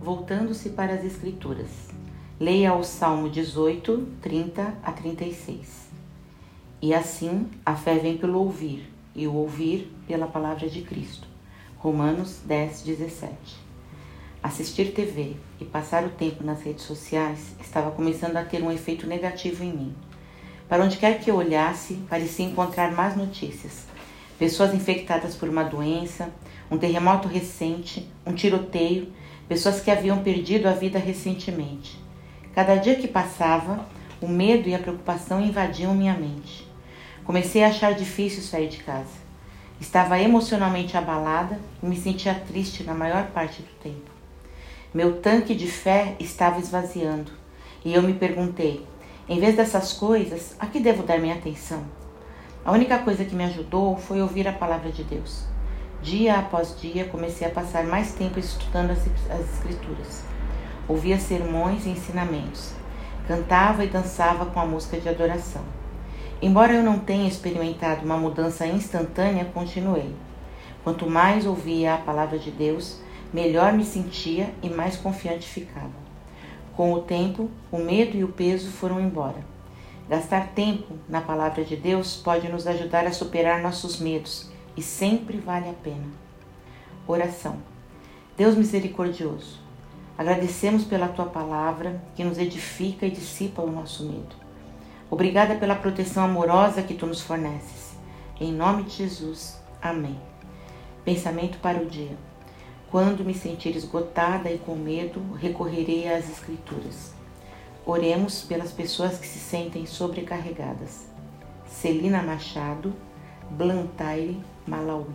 voltando-se para as Escrituras. Leia o Salmo 18, 30 a 36. E assim a fé vem pelo ouvir, e o ouvir pela palavra de Cristo. Romanos 10, 17. Assistir TV e passar o tempo nas redes sociais estava começando a ter um efeito negativo em mim. Para onde quer que eu olhasse, parecia encontrar más notícias. Pessoas infectadas por uma doença, um terremoto recente, um tiroteio pessoas que haviam perdido a vida recentemente. Cada dia que passava, o medo e a preocupação invadiam minha mente. Comecei a achar difícil sair de casa. Estava emocionalmente abalada e me sentia triste na maior parte do tempo. Meu tanque de fé estava esvaziando e eu me perguntei: em vez dessas coisas, a que devo dar minha atenção? A única coisa que me ajudou foi ouvir a palavra de Deus. Dia após dia, comecei a passar mais tempo estudando as, as Escrituras. Ouvia sermões e ensinamentos. Cantava e dançava com a música de adoração. Embora eu não tenha experimentado uma mudança instantânea, continuei. Quanto mais ouvia a palavra de Deus, melhor me sentia e mais confiante ficava. Com o tempo, o medo e o peso foram embora. Gastar tempo na palavra de Deus pode nos ajudar a superar nossos medos e sempre vale a pena. Oração. Deus misericordioso, agradecemos pela tua palavra que nos edifica e dissipa o nosso medo. Obrigada pela proteção amorosa que tu nos forneces. Em nome de Jesus. Amém. Pensamento para o dia. Quando me sentir esgotada e com medo, recorrerei às Escrituras. Oremos pelas pessoas que se sentem sobrecarregadas. Celina Machado, Blantyre Malawi.